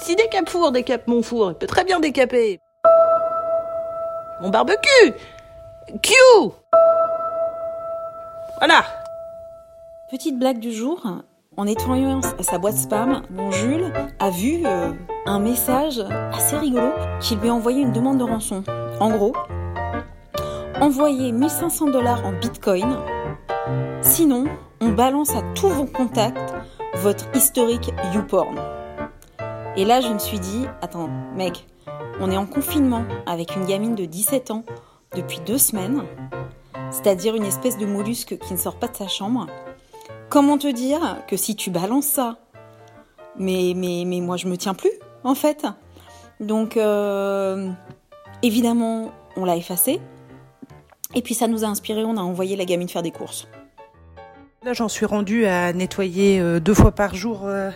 Si décape four, décape mon four, il peut très bien décaper. Mon barbecue Q Voilà Petite blague du jour. En nettoyant sa boîte spam, mon Jules a vu euh, un message assez rigolo qui lui a envoyé une demande de rançon. En gros, envoyez 1500 dollars en bitcoin. Sinon, on balance à tous vos contacts votre historique YouPorn. Et là, je me suis dit, attends, mec, on est en confinement avec une gamine de 17 ans depuis deux semaines, c'est-à-dire une espèce de mollusque qui ne sort pas de sa chambre. Comment te dire que si tu balances ça, mais, mais, moi je me tiens plus, en fait. Donc, euh, évidemment, on l'a effacé. Et puis ça nous a inspiré, on a envoyé la gamine faire des courses. Là, j'en suis rendue à nettoyer euh, deux fois par jour euh,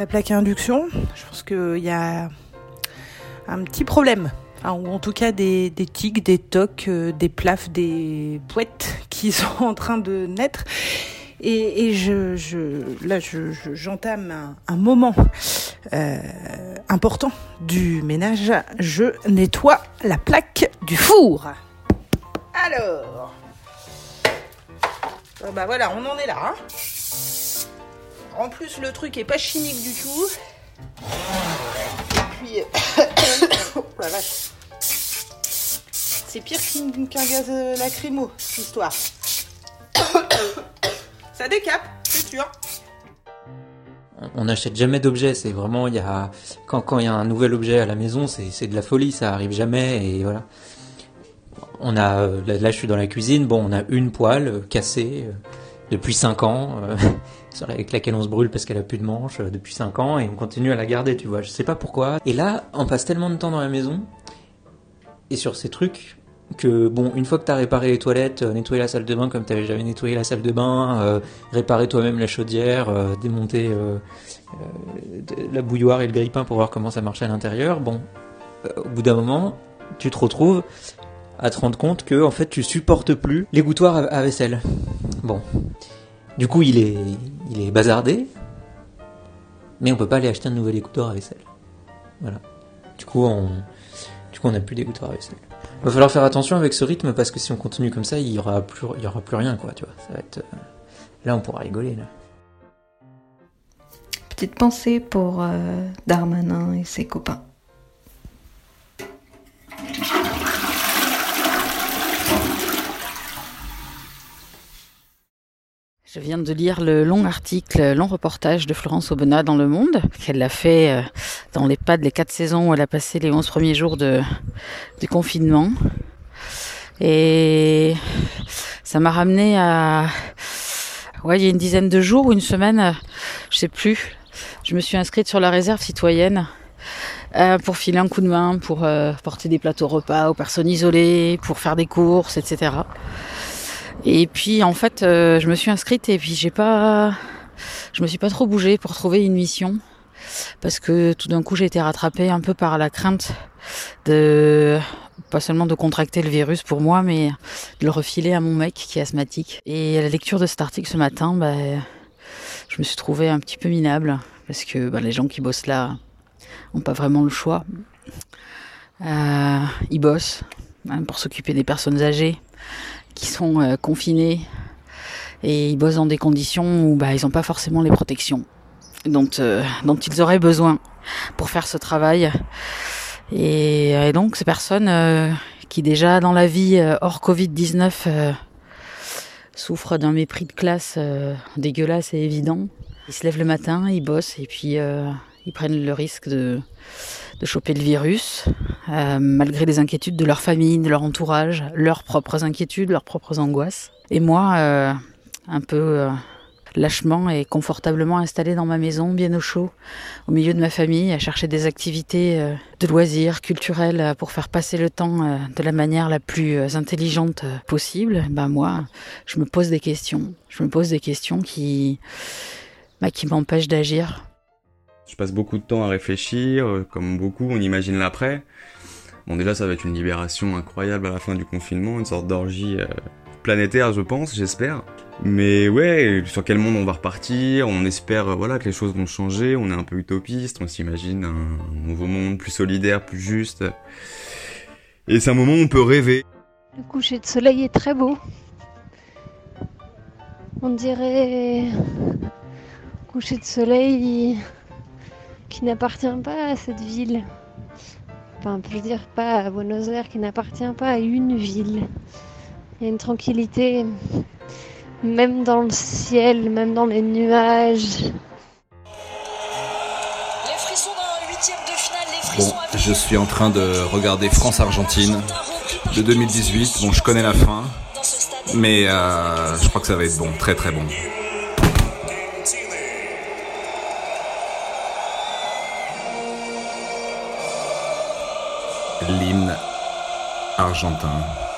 la plaque à induction. Je pense qu'il y a un petit problème. Ou en tout cas des, des tiques, des tocs, euh, des plafs, des poètes qui sont en train de naître. Et, je, là, je, j'entame un, moment euh, important du ménage. Je nettoie la plaque du four. Alors, bah voilà, on en est là. Hein. En plus, le truc est pas chimique du tout. Et puis, oh. C'est pire qu'un gaz lacrymo, cette histoire. Ça décape, c'est sûr. On n'achète jamais d'objets, c'est vraiment il y a quand il y a un nouvel objet à la maison, c'est de la folie, ça arrive jamais et voilà. On a là, je suis dans la cuisine, bon on a une poêle cassée depuis 5 ans euh, avec laquelle on se brûle parce qu'elle a plus de manches depuis 5 ans et on continue à la garder, tu vois. Je sais pas pourquoi. Et là, on passe tellement de temps dans la maison et sur ces trucs que bon, une fois que t'as réparé les toilettes, euh, nettoyé la salle de bain comme t'avais jamais nettoyé la salle de bain, euh, réparé toi-même la chaudière, euh, démonter euh, la bouilloire et le grille-pain pour voir comment ça marchait à l'intérieur, bon, au bout d'un moment, tu te retrouves à te rendre compte que en fait tu supportes plus les à, vaisselle. Bon, du coup il est il est bazardé, mais on peut pas aller acheter un nouvel égouttoir à vaisselle. Voilà. Du coup on n'a plus d'égouttoir à vaisselle. Il va falloir faire attention avec ce rythme parce que si on continue comme ça, il y aura plus, rien, quoi, tu vois. Euh... là, on pourra rigoler. Petite pensée pour euh, Darmanin et ses copains. Je viens de lire le long article, long reportage de Florence Aubenas dans Le Monde, qu'elle a fait euh, dans les pas les quatre saisons où elle a passé les 11 premiers jours de, du confinement. Et ça m'a ramené à, ouais, il y a une dizaine de jours ou une semaine, je sais plus. Je me suis inscrite sur la réserve citoyenne euh, pour filer un coup de main, pour euh, porter des plateaux repas aux personnes isolées, pour faire des courses, etc. Et puis en fait, euh, je me suis inscrite et puis j'ai pas, je me suis pas trop bougée pour trouver une mission parce que tout d'un coup j'ai été rattrapée un peu par la crainte de pas seulement de contracter le virus pour moi, mais de le refiler à mon mec qui est asthmatique. Et à la lecture de cet article ce matin, bah, je me suis trouvée un petit peu minable parce que bah, les gens qui bossent là ont pas vraiment le choix. Euh, ils bossent hein, pour s'occuper des personnes âgées sont euh, confinés et ils bossent dans des conditions où bah, ils n'ont pas forcément les protections dont, euh, dont ils auraient besoin pour faire ce travail. Et, et donc ces personnes euh, qui déjà dans la vie euh, hors Covid-19 euh, souffrent d'un mépris de classe dégueulasse et évident, ils se lèvent le matin, ils bossent et puis ils prennent le risque de, de choper le virus, euh, malgré les inquiétudes de leur famille, de leur entourage, leurs propres inquiétudes, leurs propres angoisses. Et moi, euh, un peu euh, lâchement et confortablement installée dans ma maison, bien au chaud, au milieu de ma famille, à chercher des activités euh, de loisirs culturels euh, pour faire passer le temps euh, de la manière la plus intelligente possible, ben moi, je me pose des questions. Je me pose des questions qui, bah, qui m'empêchent d'agir. Je passe beaucoup de temps à réfléchir, euh, comme beaucoup, on imagine l'après. Bon, déjà, ça va être une libération incroyable à la fin du confinement, une sorte d'orgie euh, planétaire, je pense, j'espère. Mais ouais, sur quel monde on va repartir On espère voilà que les choses vont changer. On est un peu utopiste. On s'imagine un nouveau monde plus solidaire, plus juste. Et c'est un moment où on peut rêver. Le coucher de soleil est très beau. On dirait coucher de soleil qui n'appartient pas à cette ville. Enfin, je veux dire, pas à Buenos Aires, qui n'appartient pas à une ville. Il y a une tranquillité, même dans le ciel, même dans les nuages. Les frissons d'un huitième de finale, les Bon, je suis en train de regarder France-Argentine de 2018. Bon, je connais la fin, mais euh, je crois que ça va être bon, très très bon. L'hymne argentin.